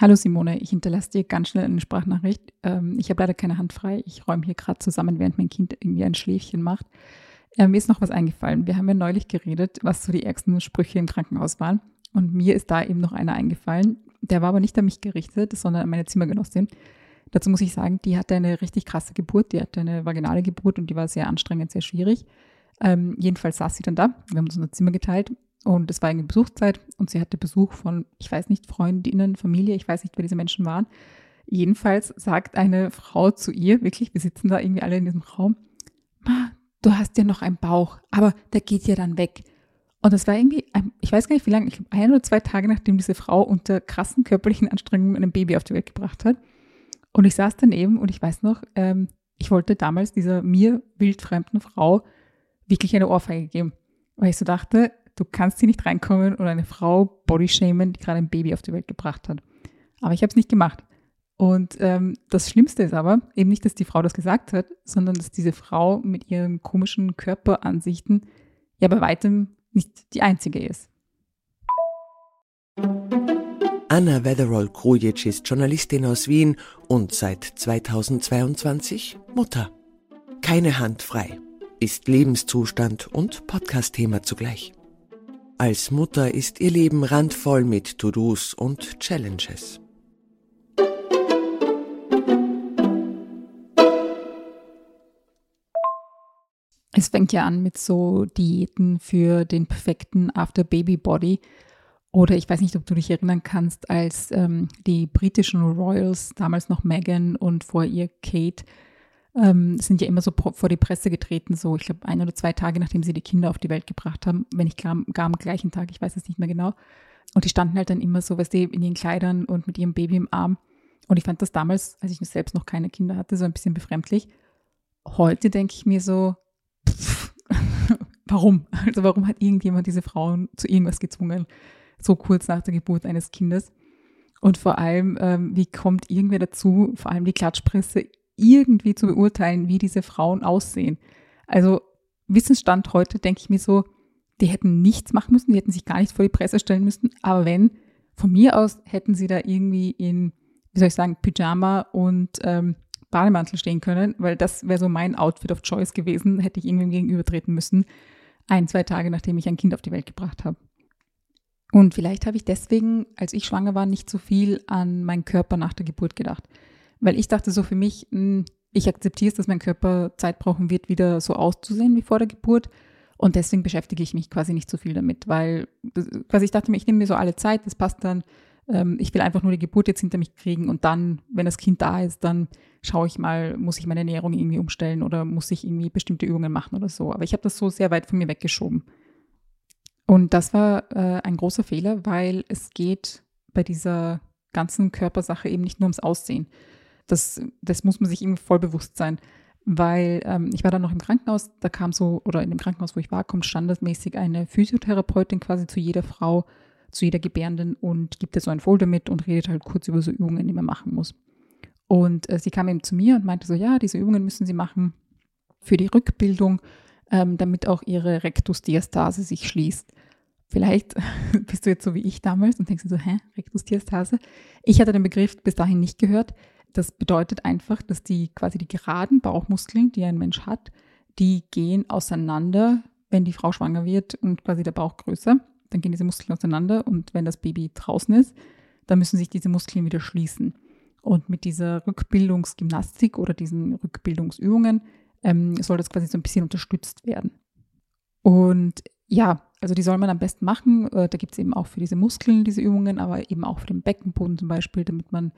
Hallo Simone, ich hinterlasse dir ganz schnell eine Sprachnachricht. Ähm, ich habe leider keine Hand frei. Ich räume hier gerade zusammen, während mein Kind irgendwie ein Schläfchen macht. Äh, mir ist noch was eingefallen. Wir haben ja neulich geredet, was so die ärgsten Sprüche im Krankenhaus waren. Und mir ist da eben noch einer eingefallen. Der war aber nicht an mich gerichtet, sondern an meine Zimmergenossin. Dazu muss ich sagen, die hatte eine richtig krasse Geburt. Die hatte eine vaginale Geburt und die war sehr anstrengend, sehr schwierig. Ähm, jedenfalls saß sie dann da. Wir haben uns unser Zimmer geteilt und es war irgendwie Besuchszeit und sie hatte Besuch von, ich weiß nicht, Freundinnen, Familie, ich weiß nicht, wer diese Menschen waren. Jedenfalls sagt eine Frau zu ihr, wirklich, wir sitzen da irgendwie alle in diesem Raum, du hast ja noch einen Bauch, aber der geht ja dann weg. Und das war irgendwie, ich weiß gar nicht wie lange, ich glaube ein oder zwei Tage, nachdem diese Frau unter krassen körperlichen Anstrengungen ein Baby auf die Welt gebracht hat. Und ich saß daneben und ich weiß noch, ähm, ich wollte damals dieser mir wildfremden Frau wirklich eine Ohrfeige geben. Weil ich so dachte, du kannst hier nicht reinkommen und eine Frau bodyshamen, die gerade ein Baby auf die Welt gebracht hat. Aber ich habe es nicht gemacht. Und ähm, das Schlimmste ist aber eben nicht, dass die Frau das gesagt hat, sondern dass diese Frau mit ihren komischen Körperansichten ja bei weitem nicht die einzige ist. Anna Weatherall-Krujic ist Journalistin aus Wien und seit 2022 Mutter. Keine Hand frei, ist Lebenszustand und Podcast-Thema zugleich. Als Mutter ist ihr Leben randvoll mit To-Dos und Challenges. Es fängt ja an mit so Diäten für den perfekten After-Baby-Body. Oder ich weiß nicht, ob du dich erinnern kannst, als ähm, die britischen Royals, damals noch Meghan und vor ihr Kate, ähm, sind ja immer so vor die Presse getreten, so ich glaube ein oder zwei Tage, nachdem sie die Kinder auf die Welt gebracht haben, wenn nicht gar, gar am gleichen Tag, ich weiß es nicht mehr genau. Und die standen halt dann immer so, weißt du, in ihren Kleidern und mit ihrem Baby im Arm. Und ich fand das damals, als ich selbst noch keine Kinder hatte, so ein bisschen befremdlich. Heute denke ich mir so, pff, warum? Also warum hat irgendjemand diese Frauen zu irgendwas gezwungen? so kurz nach der Geburt eines Kindes. Und vor allem, ähm, wie kommt irgendwer dazu, vor allem die Klatschpresse, irgendwie zu beurteilen, wie diese Frauen aussehen? Also Wissensstand heute denke ich mir so, die hätten nichts machen müssen, die hätten sich gar nicht vor die Presse stellen müssen. Aber wenn, von mir aus hätten sie da irgendwie in, wie soll ich sagen, Pyjama und ähm, Bademantel stehen können, weil das wäre so mein Outfit of Choice gewesen, hätte ich irgendwem gegenübertreten müssen, ein, zwei Tage nachdem ich ein Kind auf die Welt gebracht habe. Und vielleicht habe ich deswegen, als ich schwanger war, nicht so viel an meinen Körper nach der Geburt gedacht. Weil ich dachte so für mich, hm, ich akzeptiere es, dass mein Körper Zeit brauchen wird, wieder so auszusehen wie vor der Geburt. Und deswegen beschäftige ich mich quasi nicht so viel damit, weil quasi ich dachte mir, ich nehme mir so alle Zeit, das passt dann. Ähm, ich will einfach nur die Geburt jetzt hinter mich kriegen und dann, wenn das Kind da ist, dann schaue ich mal, muss ich meine Ernährung irgendwie umstellen oder muss ich irgendwie bestimmte Übungen machen oder so. Aber ich habe das so sehr weit von mir weggeschoben. Und das war äh, ein großer Fehler, weil es geht bei dieser ganzen Körpersache eben nicht nur ums Aussehen. Das, das muss man sich irgendwie voll bewusst sein. Weil ähm, ich war dann noch im Krankenhaus, da kam so, oder in dem Krankenhaus, wo ich war, kommt standardmäßig eine Physiotherapeutin quasi zu jeder Frau, zu jeder Gebärenden und gibt ihr so ein Folder mit und redet halt kurz über so Übungen, die man machen muss. Und äh, sie kam eben zu mir und meinte so, ja, diese Übungen müssen Sie machen für die Rückbildung, ähm, damit auch Ihre Rektusdiastase sich schließt. Vielleicht bist du jetzt so wie ich damals und denkst dir so, hä, Rektusdiastase? Ich hatte den Begriff bis dahin nicht gehört. Das bedeutet einfach, dass die quasi die geraden Bauchmuskeln, die ein Mensch hat, die gehen auseinander, wenn die Frau schwanger wird und quasi der Bauch größer. Dann gehen diese Muskeln auseinander und wenn das Baby draußen ist, dann müssen sich diese Muskeln wieder schließen. Und mit dieser Rückbildungsgymnastik oder diesen Rückbildungsübungen ähm, soll das quasi so ein bisschen unterstützt werden. Und ja, also die soll man am besten machen. Äh, da gibt es eben auch für diese Muskeln diese Übungen, aber eben auch für den Beckenboden zum Beispiel, damit man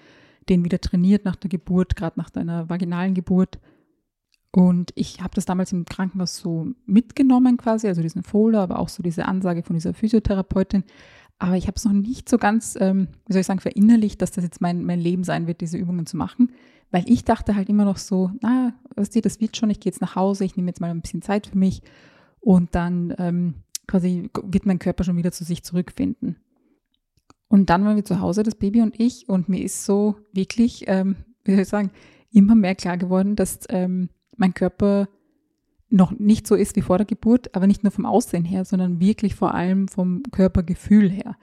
den wieder trainiert nach der Geburt, gerade nach deiner vaginalen Geburt. Und ich habe das damals im Krankenhaus so mitgenommen quasi, also diesen Folder, aber auch so diese Ansage von dieser Physiotherapeutin. Aber ich habe es noch nicht so ganz, ähm, wie soll ich sagen, verinnerlicht, dass das jetzt mein, mein Leben sein wird, diese Übungen zu machen. Weil ich dachte halt immer noch so, na, was dir, das wird schon, ich gehe jetzt nach Hause, ich nehme jetzt mal ein bisschen Zeit für mich und dann ähm, quasi wird mein Körper schon wieder zu sich zurückfinden. Und dann waren wir zu Hause, das Baby und ich, und mir ist so wirklich, ähm, wie soll ich sagen, immer mehr klar geworden, dass ähm, mein Körper noch nicht so ist wie vor der Geburt, aber nicht nur vom Aussehen her, sondern wirklich vor allem vom Körpergefühl her.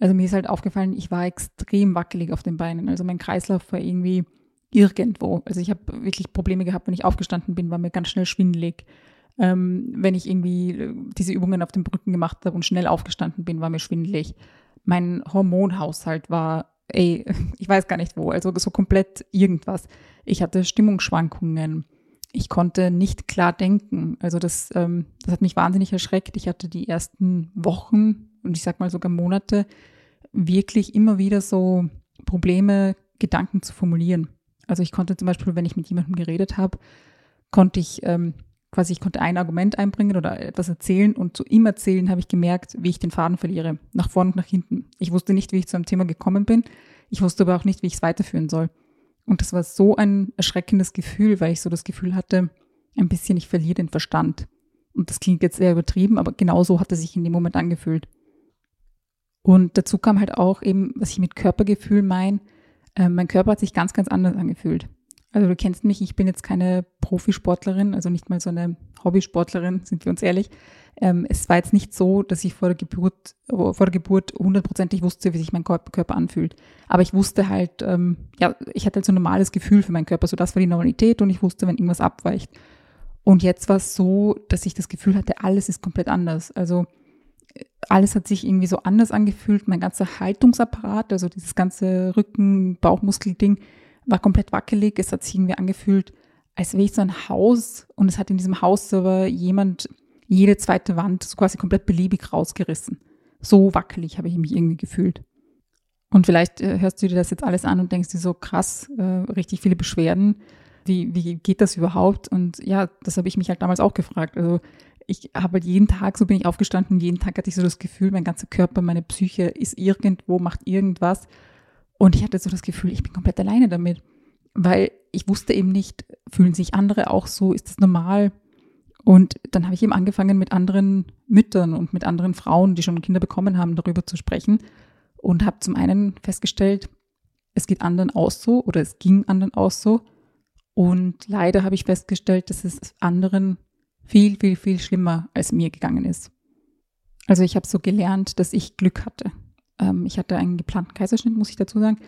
Also mir ist halt aufgefallen, ich war extrem wackelig auf den Beinen. Also mein Kreislauf war irgendwie irgendwo. Also ich habe wirklich Probleme gehabt, wenn ich aufgestanden bin, war mir ganz schnell schwindelig. Ähm, wenn ich irgendwie äh, diese Übungen auf den Brücken gemacht habe und schnell aufgestanden bin, war mir schwindelig. Mein Hormonhaushalt war, ey, ich weiß gar nicht wo, also so komplett irgendwas. Ich hatte Stimmungsschwankungen. Ich konnte nicht klar denken. Also das, ähm, das hat mich wahnsinnig erschreckt. Ich hatte die ersten Wochen und ich sag mal sogar Monate wirklich immer wieder so Probleme, Gedanken zu formulieren. Also ich konnte zum Beispiel, wenn ich mit jemandem geredet habe, konnte ich ähm, quasi, ich konnte ein Argument einbringen oder etwas erzählen und zu ihm erzählen habe ich gemerkt, wie ich den Faden verliere, nach vorne und nach hinten. Ich wusste nicht, wie ich zu einem Thema gekommen bin. Ich wusste aber auch nicht, wie ich es weiterführen soll. Und das war so ein erschreckendes Gefühl, weil ich so das Gefühl hatte, ein bisschen, ich verliere den Verstand. Und das klingt jetzt sehr übertrieben, aber genau so hat es sich in dem Moment angefühlt. Und dazu kam halt auch eben, was ich mit Körpergefühl meine, äh, mein Körper hat sich ganz, ganz anders angefühlt. Also du kennst mich, ich bin jetzt keine Profisportlerin, also nicht mal so eine Hobbysportlerin, sind wir uns ehrlich. Ähm, es war jetzt nicht so, dass ich vor der Geburt, vor der Geburt hundertprozentig wusste, wie sich mein Körper anfühlt. Aber ich wusste halt, ähm, ja, ich hatte halt so ein normales Gefühl für meinen Körper, so das war die Normalität und ich wusste, wenn irgendwas abweicht. Und jetzt war es so, dass ich das Gefühl hatte, alles ist komplett anders. Also alles hat sich irgendwie so anders angefühlt. Mein ganzer Haltungsapparat, also dieses ganze Rücken, Bauchmuskel-Ding, war komplett wackelig. Es hat sich irgendwie angefühlt, als wäre ich so ein Haus und es hat in diesem Haus aber jemand jede zweite Wand so quasi komplett beliebig rausgerissen. So wackelig habe ich mich irgendwie gefühlt. Und vielleicht äh, hörst du dir das jetzt alles an und denkst dir so krass, äh, richtig viele Beschwerden. Wie, wie geht das überhaupt? Und ja, das habe ich mich halt damals auch gefragt. Also ich habe halt jeden Tag, so bin ich aufgestanden, jeden Tag hatte ich so das Gefühl, mein ganzer Körper, meine Psyche ist irgendwo, macht irgendwas. Und ich hatte so das Gefühl, ich bin komplett alleine damit. Weil ich wusste eben nicht, fühlen sich andere auch so, ist das normal? Und dann habe ich eben angefangen, mit anderen Müttern und mit anderen Frauen, die schon Kinder bekommen haben, darüber zu sprechen. Und habe zum einen festgestellt, es geht anderen aus so oder es ging anderen aus so. Und leider habe ich festgestellt, dass es anderen viel, viel, viel schlimmer als mir gegangen ist. Also ich habe so gelernt, dass ich Glück hatte. Ähm, ich hatte einen geplanten Kaiserschnitt, muss ich dazu sagen.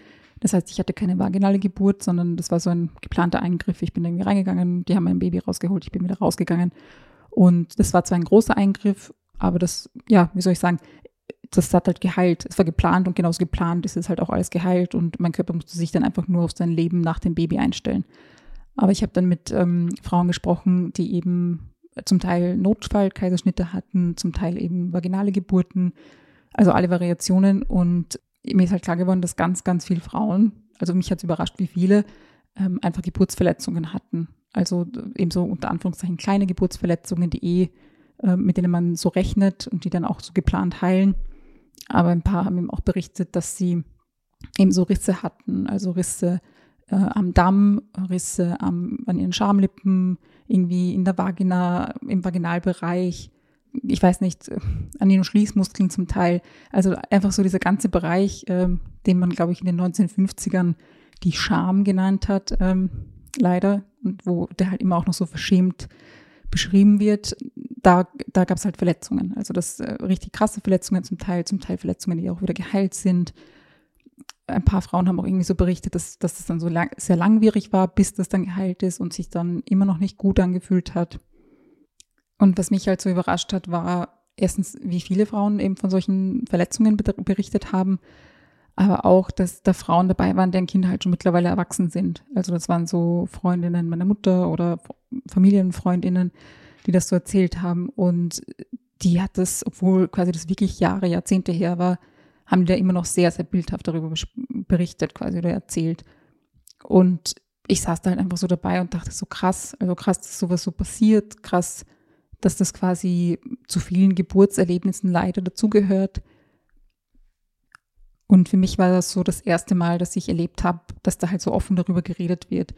Das heißt, ich hatte keine vaginale Geburt, sondern das war so ein geplanter Eingriff. Ich bin irgendwie reingegangen, die haben mein Baby rausgeholt, ich bin wieder rausgegangen. Und das war zwar ein großer Eingriff, aber das, ja, wie soll ich sagen, das hat halt geheilt. Es war geplant und genauso geplant ist es halt auch alles geheilt und mein Körper musste sich dann einfach nur auf sein Leben nach dem Baby einstellen. Aber ich habe dann mit ähm, Frauen gesprochen, die eben zum Teil Notfall-Kaiserschnitte hatten, zum Teil eben vaginale Geburten, also alle Variationen. Und mir ist halt klar geworden, dass ganz, ganz viele Frauen, also mich hat es überrascht, wie viele, ähm, einfach Geburtsverletzungen hatten. Also eben so unter Anführungszeichen kleine Geburtsverletzungen, die eh, äh, mit denen man so rechnet und die dann auch so geplant heilen. Aber ein paar haben eben auch berichtet, dass sie eben so Risse hatten, also Risse äh, am Damm, Risse am, an ihren Schamlippen, irgendwie in der Vagina, im Vaginalbereich, ich weiß nicht, an den Schließmuskeln zum Teil. Also einfach so dieser ganze Bereich, ähm, den man, glaube ich, in den 1950ern die Scham genannt hat, ähm, leider, und wo der halt immer auch noch so verschämt beschrieben wird, da, da gab es halt Verletzungen. Also das äh, richtig krasse Verletzungen zum Teil, zum Teil Verletzungen, die auch wieder geheilt sind ein paar Frauen haben auch irgendwie so berichtet, dass, dass das dann so lang, sehr langwierig war, bis das dann geheilt ist und sich dann immer noch nicht gut angefühlt hat. Und was mich halt so überrascht hat, war erstens, wie viele Frauen eben von solchen Verletzungen berichtet haben, aber auch, dass da Frauen dabei waren, deren Kinder halt schon mittlerweile erwachsen sind. Also das waren so Freundinnen meiner Mutter oder Familienfreundinnen, die das so erzählt haben. Und die hat das, obwohl quasi das wirklich Jahre, Jahrzehnte her war, haben die da immer noch sehr, sehr bildhaft darüber berichtet quasi oder erzählt. Und ich saß da halt einfach so dabei und dachte so krass, also krass, dass sowas so passiert, krass, dass das quasi zu vielen Geburtserlebnissen leider dazugehört. Und für mich war das so das erste Mal, dass ich erlebt habe, dass da halt so offen darüber geredet wird.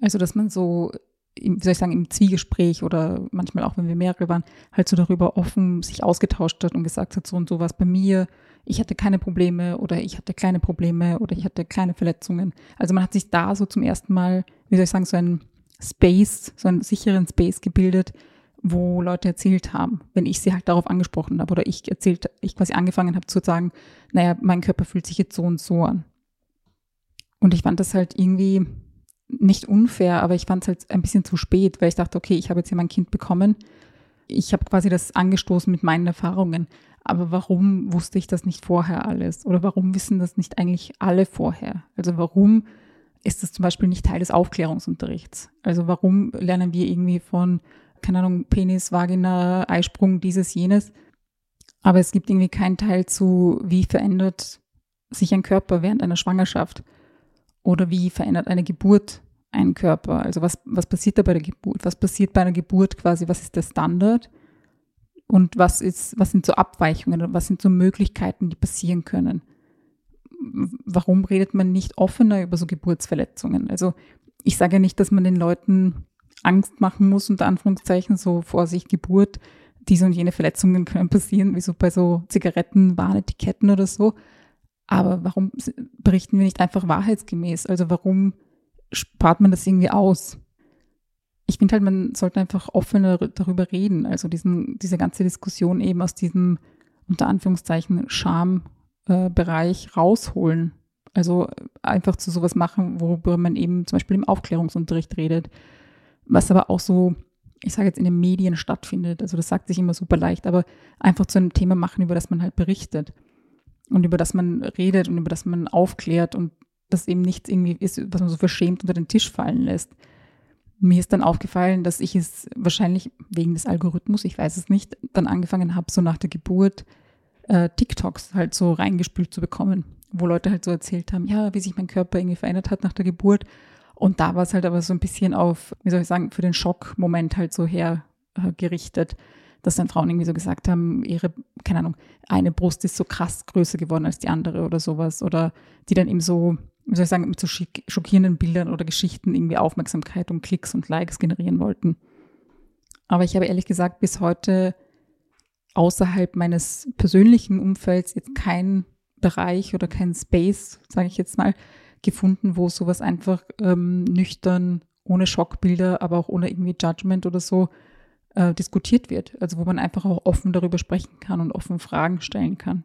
Also, dass man so wie soll ich sagen, im Zwiegespräch oder manchmal auch, wenn wir mehrere waren, halt so darüber offen sich ausgetauscht hat und gesagt hat, so und so was bei mir, ich hatte keine Probleme oder ich hatte kleine Probleme oder ich hatte kleine Verletzungen. Also man hat sich da so zum ersten Mal, wie soll ich sagen, so einen Space, so einen sicheren Space gebildet, wo Leute erzählt haben, wenn ich sie halt darauf angesprochen habe oder ich erzählt, ich quasi angefangen habe zu sagen, naja, mein Körper fühlt sich jetzt so und so an. Und ich fand das halt irgendwie nicht unfair, aber ich fand es halt ein bisschen zu spät, weil ich dachte, okay, ich habe jetzt hier mein Kind bekommen. Ich habe quasi das angestoßen mit meinen Erfahrungen. Aber warum wusste ich das nicht vorher alles? Oder warum wissen das nicht eigentlich alle vorher? Also warum ist das zum Beispiel nicht Teil des Aufklärungsunterrichts? Also warum lernen wir irgendwie von, keine Ahnung, Penis, Vagina, Eisprung, dieses, jenes? Aber es gibt irgendwie keinen Teil zu, wie verändert sich ein Körper während einer Schwangerschaft? Oder wie verändert eine Geburt einen Körper? Also was, was passiert da bei der Geburt? Was passiert bei einer Geburt quasi? Was ist der Standard? Und was ist, was sind so Abweichungen was sind so Möglichkeiten, die passieren können? Warum redet man nicht offener über so Geburtsverletzungen? Also ich sage ja nicht, dass man den Leuten Angst machen muss, unter Anführungszeichen, so vor sich Geburt, diese und jene Verletzungen können passieren, wie so bei so Zigarettenwarnetiketten oder so. Aber warum berichten wir nicht einfach wahrheitsgemäß? Also warum spart man das irgendwie aus? Ich finde halt, man sollte einfach offener darüber reden. Also diesen, diese ganze Diskussion eben aus diesem unter Anführungszeichen Schambereich äh, rausholen. Also einfach zu sowas machen, worüber man eben zum Beispiel im Aufklärungsunterricht redet. Was aber auch so, ich sage jetzt in den Medien stattfindet. Also das sagt sich immer super leicht, aber einfach zu einem Thema machen, über das man halt berichtet und über das man redet und über das man aufklärt und das eben nichts irgendwie ist, was man so verschämt unter den Tisch fallen lässt. Mir ist dann aufgefallen, dass ich es wahrscheinlich wegen des Algorithmus, ich weiß es nicht, dann angefangen habe, so nach der Geburt äh, TikToks halt so reingespült zu bekommen, wo Leute halt so erzählt haben, ja, wie sich mein Körper irgendwie verändert hat nach der Geburt. Und da war es halt aber so ein bisschen auf, wie soll ich sagen, für den Schockmoment halt so hergerichtet. Äh, dass dann Frauen irgendwie so gesagt haben, ihre, keine Ahnung, eine Brust ist so krass größer geworden als die andere oder sowas. Oder die dann eben so, wie soll ich sagen, mit so schockierenden Bildern oder Geschichten irgendwie Aufmerksamkeit und Klicks und Likes generieren wollten. Aber ich habe ehrlich gesagt bis heute außerhalb meines persönlichen Umfelds jetzt kein Bereich oder kein Space, sage ich jetzt mal, gefunden, wo sowas einfach ähm, nüchtern, ohne Schockbilder, aber auch ohne irgendwie Judgment oder so äh, diskutiert wird. Also wo man einfach auch offen darüber sprechen kann und offen Fragen stellen kann.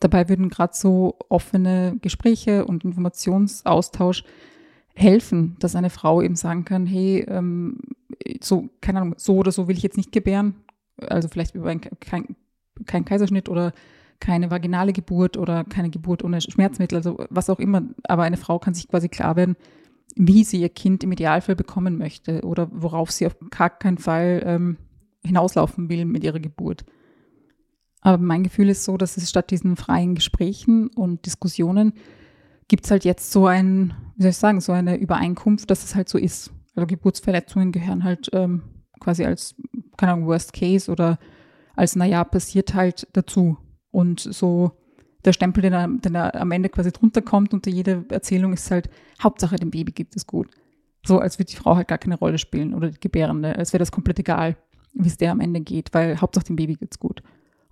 Dabei würden gerade so offene Gespräche und Informationsaustausch helfen, dass eine Frau eben sagen kann, hey, ähm, so, keine Ahnung, so oder so will ich jetzt nicht gebären. Also vielleicht über ein, kein, kein Kaiserschnitt oder keine vaginale Geburt oder keine Geburt ohne Schmerzmittel, also was auch immer. Aber eine Frau kann sich quasi klar werden, wie sie ihr Kind im Idealfall bekommen möchte oder worauf sie auf gar keinen Fall ähm, hinauslaufen will mit ihrer Geburt. Aber mein Gefühl ist so, dass es statt diesen freien Gesprächen und Diskussionen gibt es halt jetzt so ein, wie soll ich sagen, so eine Übereinkunft, dass es halt so ist. Also Geburtsverletzungen gehören halt ähm, quasi als, keine Ahnung, Worst Case oder als, naja, passiert halt dazu. Und so der Stempel, den er, den er am Ende quasi drunter kommt unter jede Erzählung ist halt, Hauptsache dem Baby geht es gut. So, als würde die Frau halt gar keine Rolle spielen oder die Gebärende, als wäre das komplett egal, wie es der am Ende geht, weil Hauptsache dem Baby geht's gut.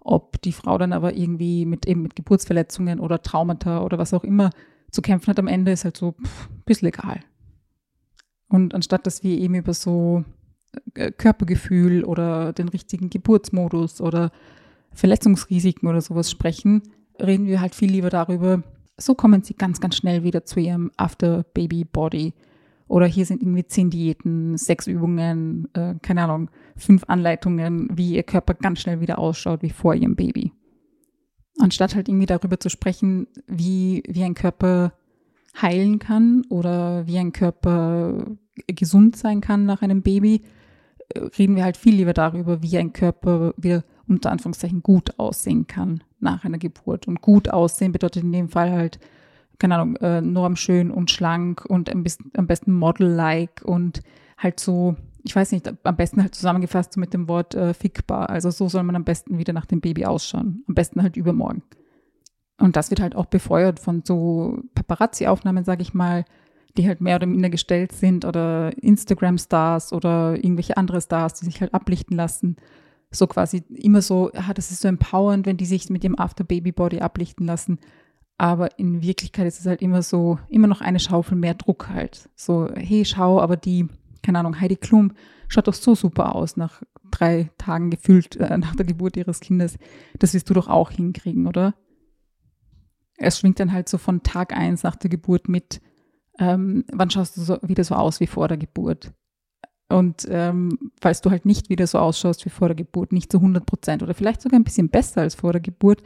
Ob die Frau dann aber irgendwie mit eben mit Geburtsverletzungen oder Traumata oder was auch immer zu kämpfen hat am Ende, ist halt so pff, ein bisschen egal. Und anstatt dass wir eben über so äh, Körpergefühl oder den richtigen Geburtsmodus oder Verletzungsrisiken oder sowas sprechen, reden wir halt viel lieber darüber, so kommen sie ganz, ganz schnell wieder zu ihrem After-Baby-Body. Oder hier sind irgendwie zehn Diäten, sechs Übungen, äh, keine Ahnung, fünf Anleitungen, wie ihr Körper ganz schnell wieder ausschaut wie vor ihrem Baby. Anstatt halt irgendwie darüber zu sprechen, wie, wie ein Körper heilen kann oder wie ein Körper gesund sein kann nach einem Baby, äh, reden wir halt viel lieber darüber, wie ein Körper wieder unter Anführungszeichen gut aussehen kann nach einer Geburt. Und gut aussehen bedeutet in dem Fall halt, keine Ahnung, äh, normschön und schlank und am besten, am besten Model-like und halt so, ich weiß nicht, am besten halt zusammengefasst so mit dem Wort äh, fickbar. Also so soll man am besten wieder nach dem Baby ausschauen. Am besten halt übermorgen. Und das wird halt auch befeuert von so Paparazzi-Aufnahmen, sage ich mal, die halt mehr oder minder gestellt sind oder Instagram-Stars oder irgendwelche andere Stars, die sich halt ablichten lassen so quasi immer so, ja, das ist so empowernd, wenn die sich mit dem After-Baby-Body ablichten lassen. Aber in Wirklichkeit ist es halt immer so, immer noch eine Schaufel mehr Druck halt. So, hey, schau, aber die, keine Ahnung, Heidi Klum schaut doch so super aus nach drei Tagen gefühlt äh, nach der Geburt ihres Kindes. Das wirst du doch auch hinkriegen, oder? Es schwingt dann halt so von Tag eins nach der Geburt mit, ähm, wann schaust du so, wieder so aus wie vor der Geburt? Und ähm, falls du halt nicht wieder so ausschaust wie vor der Geburt, nicht zu 100 Prozent oder vielleicht sogar ein bisschen besser als vor der Geburt,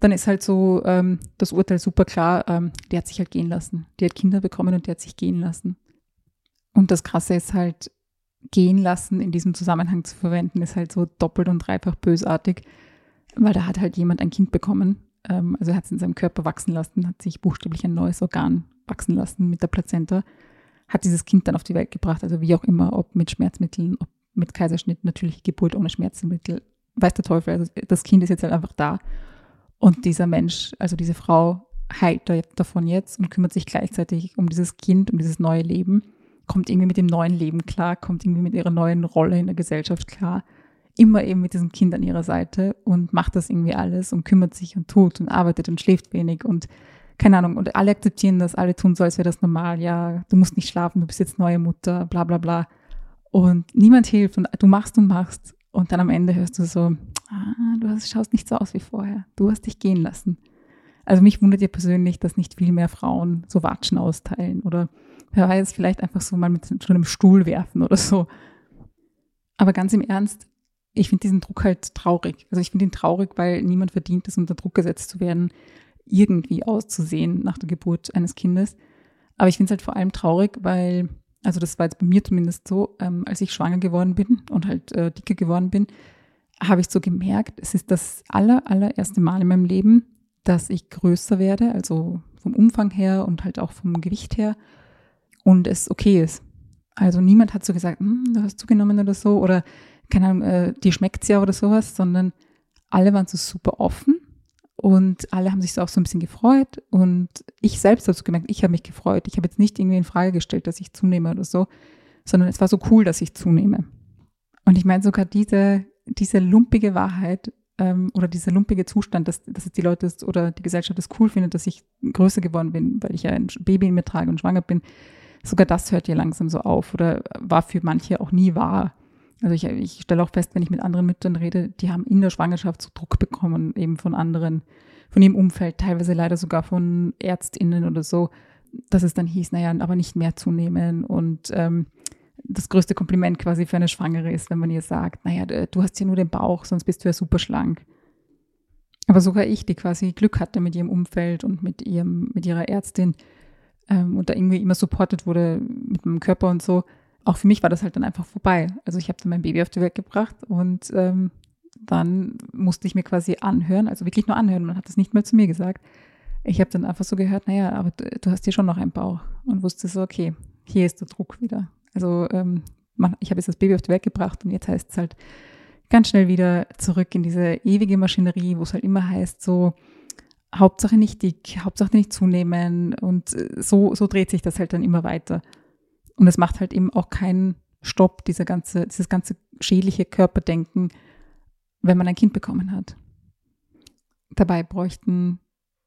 dann ist halt so ähm, das Urteil super klar, ähm, die hat sich halt gehen lassen. Die hat Kinder bekommen und die hat sich gehen lassen. Und das Krasse ist halt, gehen lassen in diesem Zusammenhang zu verwenden, ist halt so doppelt und dreifach bösartig, weil da hat halt jemand ein Kind bekommen. Ähm, also er hat es in seinem Körper wachsen lassen, hat sich buchstäblich ein neues Organ wachsen lassen mit der Plazenta, hat dieses Kind dann auf die Welt gebracht, also wie auch immer, ob mit Schmerzmitteln, ob mit Kaiserschnitt, natürliche Geburt ohne Schmerzmittel, weiß der Teufel, also das Kind ist jetzt halt einfach da. Und dieser Mensch, also diese Frau, heilt davon jetzt und kümmert sich gleichzeitig um dieses Kind, um dieses neue Leben, kommt irgendwie mit dem neuen Leben klar, kommt irgendwie mit ihrer neuen Rolle in der Gesellschaft klar, immer eben mit diesem Kind an ihrer Seite und macht das irgendwie alles und kümmert sich und tut und arbeitet und schläft wenig und keine Ahnung, und alle akzeptieren das, alle tun so, als wäre das normal, ja, du musst nicht schlafen, du bist jetzt neue Mutter, bla bla bla. Und niemand hilft und du machst und machst und dann am Ende hörst du so, ah, du hast, schaust nicht so aus wie vorher. Du hast dich gehen lassen. Also mich wundert ja persönlich, dass nicht viel mehr Frauen so Watschen austeilen oder wer weiß, vielleicht einfach so mal mit so einem Stuhl werfen oder so. Aber ganz im Ernst, ich finde diesen Druck halt traurig. Also ich finde ihn traurig, weil niemand verdient es, unter Druck gesetzt zu werden, irgendwie auszusehen nach der Geburt eines Kindes. Aber ich finde es halt vor allem traurig, weil, also das war jetzt bei mir zumindest so, ähm, als ich schwanger geworden bin und halt äh, dicker geworden bin, habe ich so gemerkt, es ist das aller, allererste Mal in meinem Leben, dass ich größer werde, also vom Umfang her und halt auch vom Gewicht her und es okay ist. Also niemand hat so gesagt, hm, du hast zugenommen oder so oder keine Ahnung, äh, dir schmeckt's ja oder sowas, sondern alle waren so super offen und alle haben sich so auch so ein bisschen gefreut und ich selbst habe so gemerkt, ich habe mich gefreut. Ich habe jetzt nicht irgendwie in Frage gestellt, dass ich zunehme oder so, sondern es war so cool, dass ich zunehme. Und ich meine sogar diese diese lumpige Wahrheit ähm, oder dieser lumpige Zustand, dass, dass die Leute oder die Gesellschaft es cool findet, dass ich größer geworden bin, weil ich ja ein Baby in mir trage und schwanger bin, sogar das hört hier langsam so auf oder war für manche auch nie wahr. Also ich, ich stelle auch fest, wenn ich mit anderen Müttern rede, die haben in der Schwangerschaft so Druck bekommen, eben von anderen, von ihrem Umfeld, teilweise leider sogar von ÄrztInnen oder so, dass es dann hieß, naja, aber nicht mehr zunehmen und ähm, das größte Kompliment quasi für eine Schwangere ist, wenn man ihr sagt, naja, du hast ja nur den Bauch, sonst bist du ja super schlank. Aber sogar ich, die quasi Glück hatte mit ihrem Umfeld und mit ihrem, mit ihrer Ärztin ähm, und da irgendwie immer supportet wurde mit meinem Körper und so, auch für mich war das halt dann einfach vorbei. Also ich habe dann mein Baby auf die Welt gebracht und ähm, dann musste ich mir quasi anhören, also wirklich nur anhören, man hat das nicht mehr zu mir gesagt. Ich habe dann einfach so gehört, naja, aber du, du hast hier schon noch einen Bauch und wusste so, okay, hier ist der Druck wieder. Also ähm, man, ich habe jetzt das Baby auf die Welt gebracht und jetzt heißt es halt ganz schnell wieder zurück in diese ewige Maschinerie, wo es halt immer heißt, so Hauptsache nicht dick, Hauptsache nicht zunehmen und äh, so, so dreht sich das halt dann immer weiter. Und es macht halt eben auch keinen Stopp, dieser ganze, dieses ganze schädliche Körperdenken, wenn man ein Kind bekommen hat. Dabei bräuchten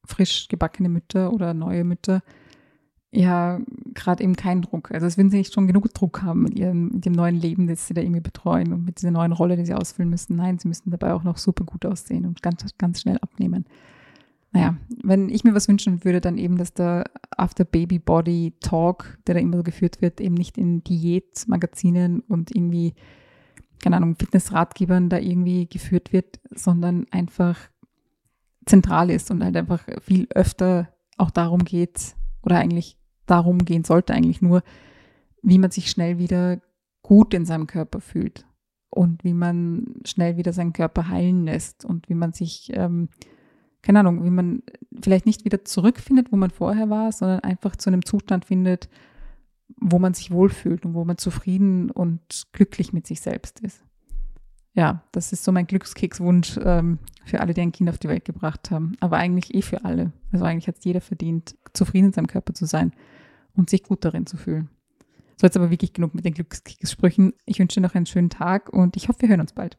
frisch gebackene Mütter oder neue Mütter ja gerade eben keinen Druck. Also es würden sie nicht schon genug Druck haben mit ihrem mit dem neuen Leben, das sie da irgendwie betreuen und mit dieser neuen Rolle, die sie ausfüllen müssen. Nein, sie müssen dabei auch noch super gut aussehen und ganz, ganz schnell abnehmen. Naja, wenn ich mir was wünschen würde, dann eben, dass der After Baby Body Talk, der da immer so geführt wird, eben nicht in Diätmagazinen und irgendwie, keine Ahnung, Fitnessratgebern da irgendwie geführt wird, sondern einfach zentral ist und halt einfach viel öfter auch darum geht, oder eigentlich darum gehen sollte eigentlich nur, wie man sich schnell wieder gut in seinem Körper fühlt und wie man schnell wieder seinen Körper heilen lässt und wie man sich, ähm, keine Ahnung, wie man vielleicht nicht wieder zurückfindet, wo man vorher war, sondern einfach zu einem Zustand findet, wo man sich wohlfühlt und wo man zufrieden und glücklich mit sich selbst ist. Ja, das ist so mein Glückskekswunsch ähm, für alle, die ein Kind auf die Welt gebracht haben. Aber eigentlich eh für alle. Also eigentlich hat es jeder verdient, zufrieden in seinem Körper zu sein und sich gut darin zu fühlen. So, jetzt aber wirklich genug mit den Glückskekssprüchen. Ich wünsche dir noch einen schönen Tag und ich hoffe, wir hören uns bald.